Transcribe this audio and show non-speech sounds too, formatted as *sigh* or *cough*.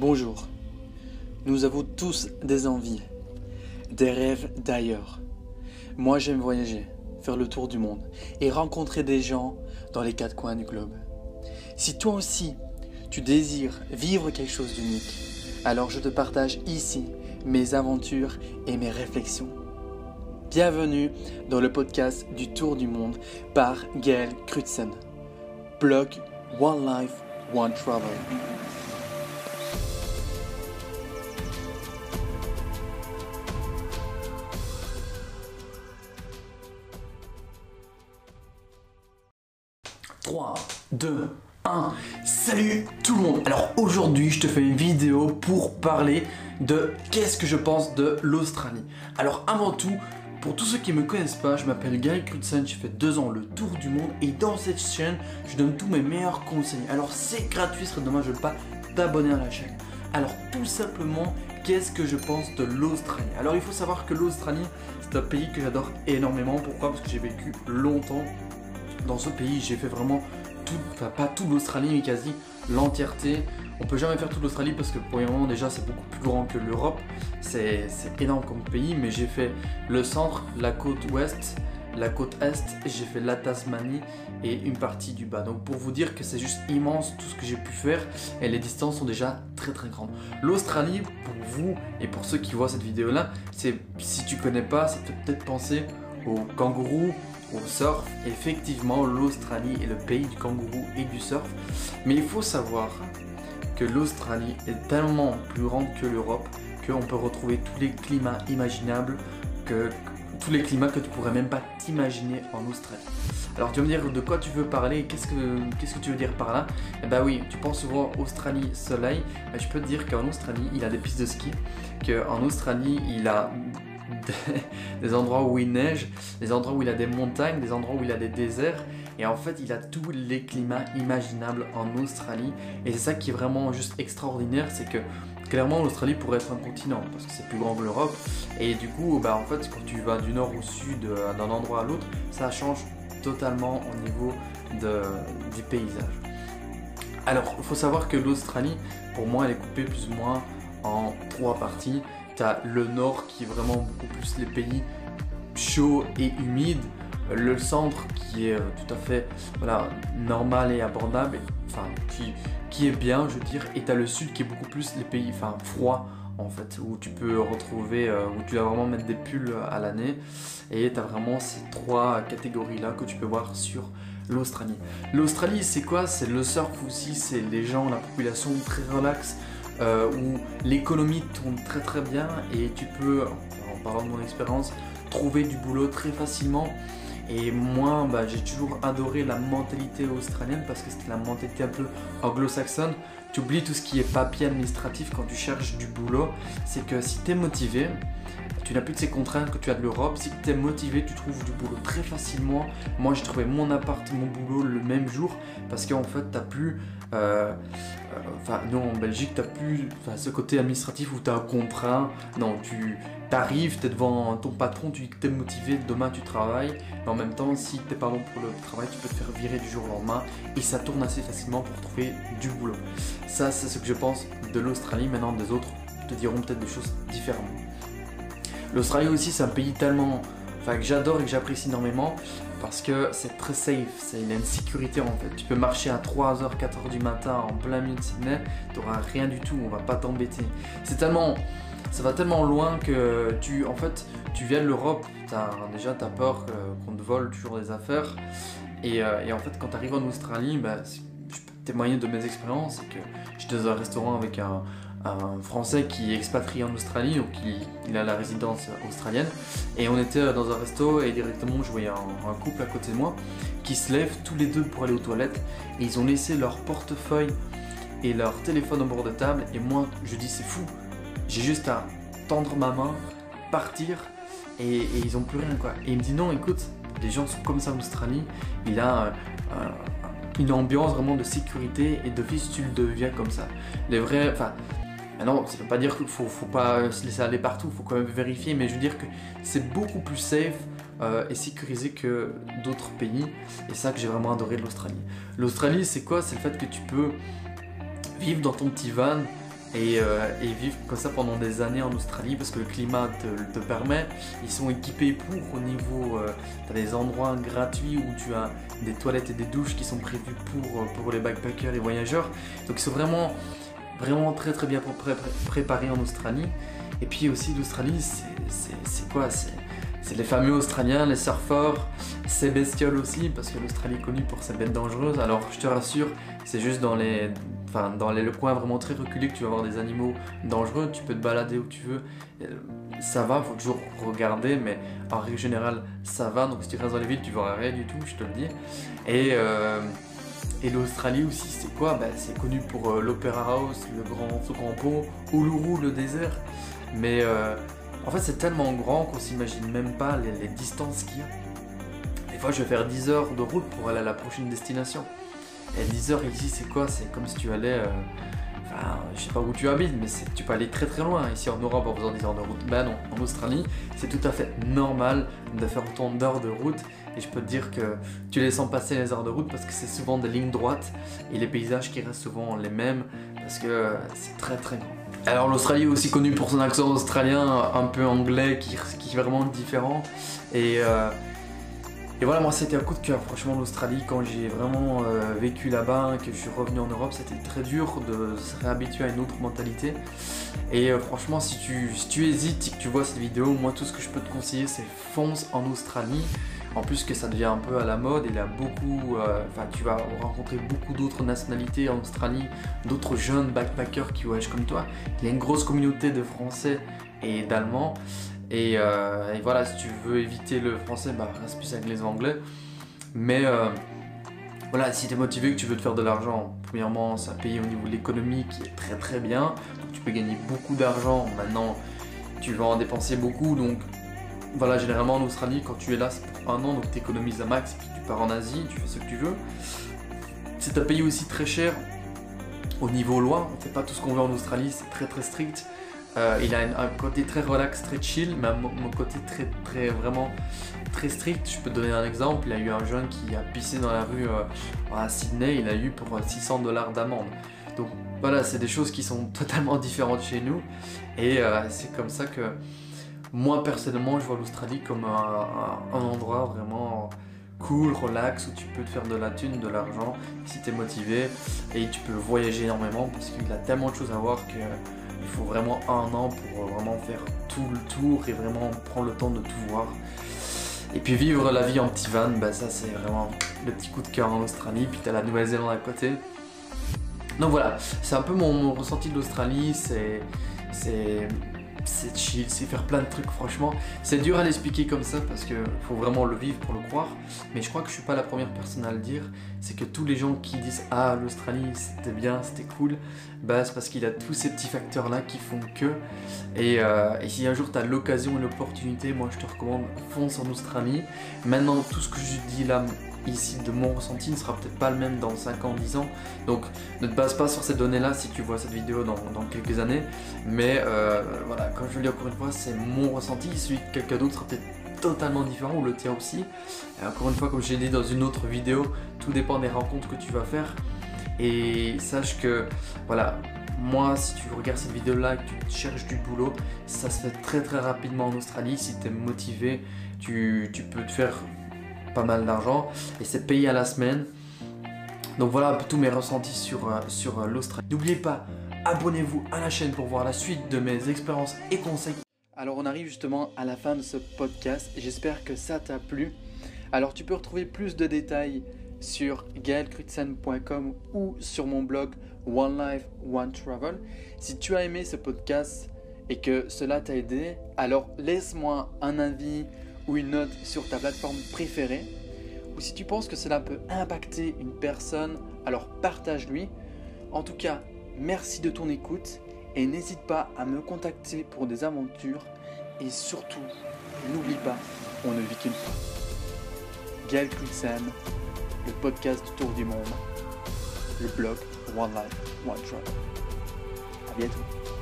Bonjour. Nous avons tous des envies, des rêves d'ailleurs. Moi j'aime voyager, faire le tour du monde et rencontrer des gens dans les quatre coins du globe. Si toi aussi tu désires vivre quelque chose d'unique, alors je te partage ici mes aventures et mes réflexions. Bienvenue dans le podcast du Tour du Monde par Gaël Crutzen. Blog One Life, One Travel. « 3, 2, 1. Salut tout le monde Alors aujourd'hui je te fais une vidéo pour parler de qu'est-ce que je pense de l'Australie. Alors avant tout, pour tous ceux qui ne me connaissent pas, je m'appelle Gary Crutzen, j'ai fait deux ans le tour du monde et dans cette chaîne, je donne tous mes meilleurs conseils. Alors c'est gratuit, ce serait dommage de ne pas t'abonner à la chaîne. Alors tout simplement, qu'est-ce que je pense de l'Australie? Alors il faut savoir que l'Australie, c'est un pays que j'adore énormément. Pourquoi? Parce que j'ai vécu longtemps dans ce pays, j'ai fait vraiment tout, enfin pas toute l'Australie, mais quasi l'entièreté. On peut jamais faire toute l'Australie parce que moment déjà c'est beaucoup plus grand que l'Europe. C'est énorme comme pays, mais j'ai fait le centre, la côte ouest, la côte est, j'ai fait la Tasmanie et une partie du bas. Donc pour vous dire que c'est juste immense tout ce que j'ai pu faire et les distances sont déjà très très grandes. L'Australie, pour vous et pour ceux qui voient cette vidéo là, c'est si tu connais pas, ça fait peut-être penser au kangourou, au surf. Effectivement, l'Australie est le pays du kangourou et du surf. Mais il faut savoir que l'Australie est tellement plus grande que l'Europe qu'on peut retrouver tous les climats imaginables, que tous les climats que tu pourrais même pas t'imaginer en Australie. Alors tu vas me dire de quoi tu veux parler, qu'est-ce que, tu veux dire par là? Eh bah oui, tu penses souvent Australie, soleil, bah, je peux te dire qu'en Australie il a des pistes de ski, qu'en Australie il a *laughs* des, endroits où il neige, des endroits où il a des montagnes, des endroits où il a des déserts. Et en fait, il a tous les climats imaginables en Australie. Et c'est ça qui est vraiment juste extraordinaire, c'est que clairement l'Australie pourrait être un continent parce que c'est plus grand que l'Europe. Et du coup, bah, en fait, quand tu vas du nord au sud, euh, d'un endroit à l'autre, ça change totalement au niveau de, du paysage. Alors, il faut savoir que l'Australie, pour moi, elle est coupée plus ou moins en trois parties le nord qui est vraiment beaucoup plus les pays chauds et humides. Le centre qui est euh, tout à fait normal et abordable, enfin qui, est bien, je veux dire. Et tu as le sud qui est beaucoup plus les pays enfin, froids en fait, où tu peux retrouver, euh, où tu vas vraiment mettre des pulls à l'année. Et tu as vraiment ces trois catégories-là que tu peux voir sur l'Australie. L'Australie, c'est quoi? C'est le surf aussi, c'est les gens, la population très relaxe. Euh, où l'économie tourne très très bien et tu peux, en parlant de mon expérience, trouver du boulot très facilement. Et moi, bah, j'ai toujours adoré la mentalité australienne parce que c'était la mentalité un peu anglo-saxonne. Tu oublies tout ce qui est papier administratif quand tu cherches du boulot. C'est que si tu es motivé, tu n'as plus de ces contraintes que tu as de l'Europe. Si tu es motivé, tu trouves du boulot très facilement. Moi, j'ai trouvé mon appart, mon boulot le même jour parce qu'en fait, tu n'as plus. Euh, euh, enfin, non, en Belgique, tu n'as plus ce côté administratif où tu as contraint. Non, tu arrives, tu es devant ton patron, tu es motivé, demain tu travailles. Mais en même temps, si tu pas bon pour le travail, tu peux te faire virer du jour au lendemain et ça tourne assez facilement pour trouver du boulot. Ça, c'est ce que je pense de l'Australie. Maintenant, des autres te diront peut-être des choses différemment. L'Australie aussi, c'est un pays tellement. Enfin, que j'adore et que j'apprécie énormément parce que c'est très safe, il a une sécurité en fait. Tu peux marcher à 3h, 4h du matin en plein milieu de Sydney, tu n'auras rien du tout, on va pas t'embêter. C'est tellement. Ça va tellement loin que tu. En fait, tu viens de l'Europe, déjà tu as peur qu'on te vole toujours des affaires. Et, euh, en fait, quand tu arrives en Australie, je peux témoigner de mes expériences, c'est que j'étais dans un restaurant avec un, un Français qui est expatrié en Australie, donc il, a la résidence australienne. Et on était dans un resto et directement je voyais un, couple à côté de moi qui se lèvent tous les deux pour aller aux toilettes et ils ont laissé leur portefeuille et leur téléphone au bord de table. Et moi je dis c'est fou, j'ai juste à tendre ma main, partir et, ils ont plus rien quoi. Et il me dit non écoute, les gens sont comme ça en Australie, il a euh, une ambiance vraiment de sécurité et d'office tu le deviens comme ça. Les vrais, enfin non, ça veut pas dire qu'il faut, faut pas se laisser aller partout, il faut quand même vérifier, mais je veux dire que c'est beaucoup plus safe euh, et sécurisé que d'autres pays. Et ça que j'ai vraiment adoré de l'Australie. L'Australie, c'est quoi? C'est le fait que tu peux vivre dans ton petit van euh, et, vivre comme ça pendant des années en Australie parce que le climat te, te permet. Ils sont équipés pour au niveau. Euh, tu as des endroits gratuits où tu as des toilettes et des douches qui sont prévus pour, pour les backpackers et voyageurs. Donc ils sont vraiment, vraiment très très bien préparés en Australie. Et puis aussi l'Australie, c'est quoi? C'est les fameux Australiens, les surfeurs, ces bestioles aussi, parce que l'Australie est connue pour ses bêtes dangereuses. Alors je te rassure, c'est juste dans les, enfin, dans les coins vraiment très reculés que tu vas avoir des animaux dangereux. Tu peux te balader où tu veux. Euh, ça va, faut toujours regarder, mais en règle générale, ça va. Donc si tu restes dans les villes, tu verras rien du tout, je te le dis. Et, euh, et l'Australie aussi, c'est quoi? Ben, C'est connu pour euh, l'Opera House, le grand, grand pont, Uluru, le désert. Mais euh, en fait, c'est tellement grand qu'on s'imagine même pas les, distances qu'il y a. Des fois, je vais faire 10 heures de route pour aller à la prochaine destination. Et 10 heures ici, c'est quoi? C'est comme si tu allais. Euh, enfin, je sais pas où tu habites, mais tu peux aller très très loin. Ici en Europe, en faisant 10 heures de route. Ben non, en Australie, c'est tout à fait normal de faire autant d'heures de route. Et je peux te dire que tu les sens passer les heures de route parce que c'est souvent des lignes droites et les paysages qui restent souvent les mêmes parce que c'est très très grand. Alors l'Australie est aussi connue pour son accent australien un peu anglais qui, qui est vraiment différent. Et, euh, et voilà, moi c'était un coup de cœur. Franchement, l'Australie, quand j'ai vraiment euh, vécu là-bas, que je suis revenu en Europe, c'était très dur de se réhabituer à une autre mentalité. Et euh, franchement, si tu, si tu hésites et que tu vois cette vidéo, moi tout ce que je peux te conseiller, c'est fonce en Australie. En plus que ça devient un peu à la mode, il y a beaucoup, euh, enfin tu vas rencontrer beaucoup d'autres nationalités en Australie, d'autres jeunes backpackers qui voyagent comme toi. Il y a une grosse communauté de Français et d'Allemands. Et, euh, voilà, si tu veux éviter le français, bah, reste plus avec les Anglais. Mais euh, voilà, si tu es motivé, que tu veux te faire de l'argent, premièrement, c'est un pays au niveau de l'économie qui est très très bien. tu peux gagner beaucoup d'argent. Maintenant, tu vas en dépenser beaucoup, donc voilà, généralement en Australie, quand tu es là, c'est pour un an, donc tu économises un max, puis tu pars en Asie, tu fais ce que tu veux. C'est un pays aussi très cher au niveau loi, on fait pas tout ce qu'on veut en Australie, c'est très très strict. Euh, il a un, côté très relax, très chill, mais un, côté très très vraiment très strict. Je peux te donner un exemple, il y a eu un jeune qui a pissé dans la rue euh, à Sydney, il a eu pour 600 dollars d'amende. Donc voilà, c'est des choses qui sont *laughs* totalement différentes chez nous, et euh, c'est comme ça que moi personnellement, je vois l'Australie comme un, endroit vraiment cool, relax, où tu peux te faire de la thune, de l'argent, si tu es motivé, et tu peux voyager énormément parce qu'il a tellement de choses à voir qu'il faut vraiment un an pour vraiment faire tout le tour et vraiment prendre le temps de tout voir. Et puis vivre la vie en petit van, bah ça c'est vraiment le petit coup de cœur en Australie, puis tu as la Nouvelle-Zélande à côté. Donc voilà, c'est un peu mon, mon ressenti de l'Australie, c'est c'est chill, c'est faire plein de trucs, franchement. C'est dur à l'expliquer comme ça parce qu'il faut vraiment le vivre pour le croire. Mais je crois que je suis pas la première personne à le dire. C'est que tous les gens qui disent Ah, l'Australie c'était bien, c'était cool, bah c'est parce qu'il a tous ces petits facteurs là qui font que. Et, euh, si un jour tu as l'occasion et l'opportunité, moi je te recommande fonce en Australie. Maintenant, tout ce que je dis là ici de mon ressenti ne sera peut-être pas le même dans 5 ans, 10 ans. Donc ne te base pas sur ces données-là si tu vois cette vidéo dans, quelques années. Mais euh, voilà, comme je le dis encore une fois, c'est mon ressenti. Celui de quelqu'un d'autre sera peut-être totalement différent ou le tien aussi. Et encore une fois, comme j'ai dit dans une autre vidéo, tout dépend des rencontres que tu vas faire. Et sache que, voilà, moi, si tu regardes cette vidéo-là et que tu cherches du boulot, ça se fait très très rapidement en Australie. Si tu es motivé, tu, tu peux te faire pas mal d'argent et c'est payé à la semaine. Donc voilà tous mes ressentis sur, euh, sur euh, l'Australie. N'oubliez pas, abonnez-vous à la chaîne pour voir la suite de mes expériences et conseils. Alors on arrive justement à la fin de ce podcast j'espère que ça t'a plu. Alors tu peux retrouver plus de détails sur gaelkrutsen.com ou sur mon blog One Life One Travel. Si tu as aimé ce podcast et que cela t'a aidé, alors laisse-moi un avis ou une note sur ta plateforme préférée. Ou si tu penses que cela peut impacter une personne, alors partage-lui. En tout cas, merci de ton écoute et n'hésite pas à me contacter pour des aventures. Et surtout, n'oublie pas, on ne vit qu'une fois. Gaël Knudsen, le podcast du Tour du Monde, le blog One Life, One Travel. À bientôt.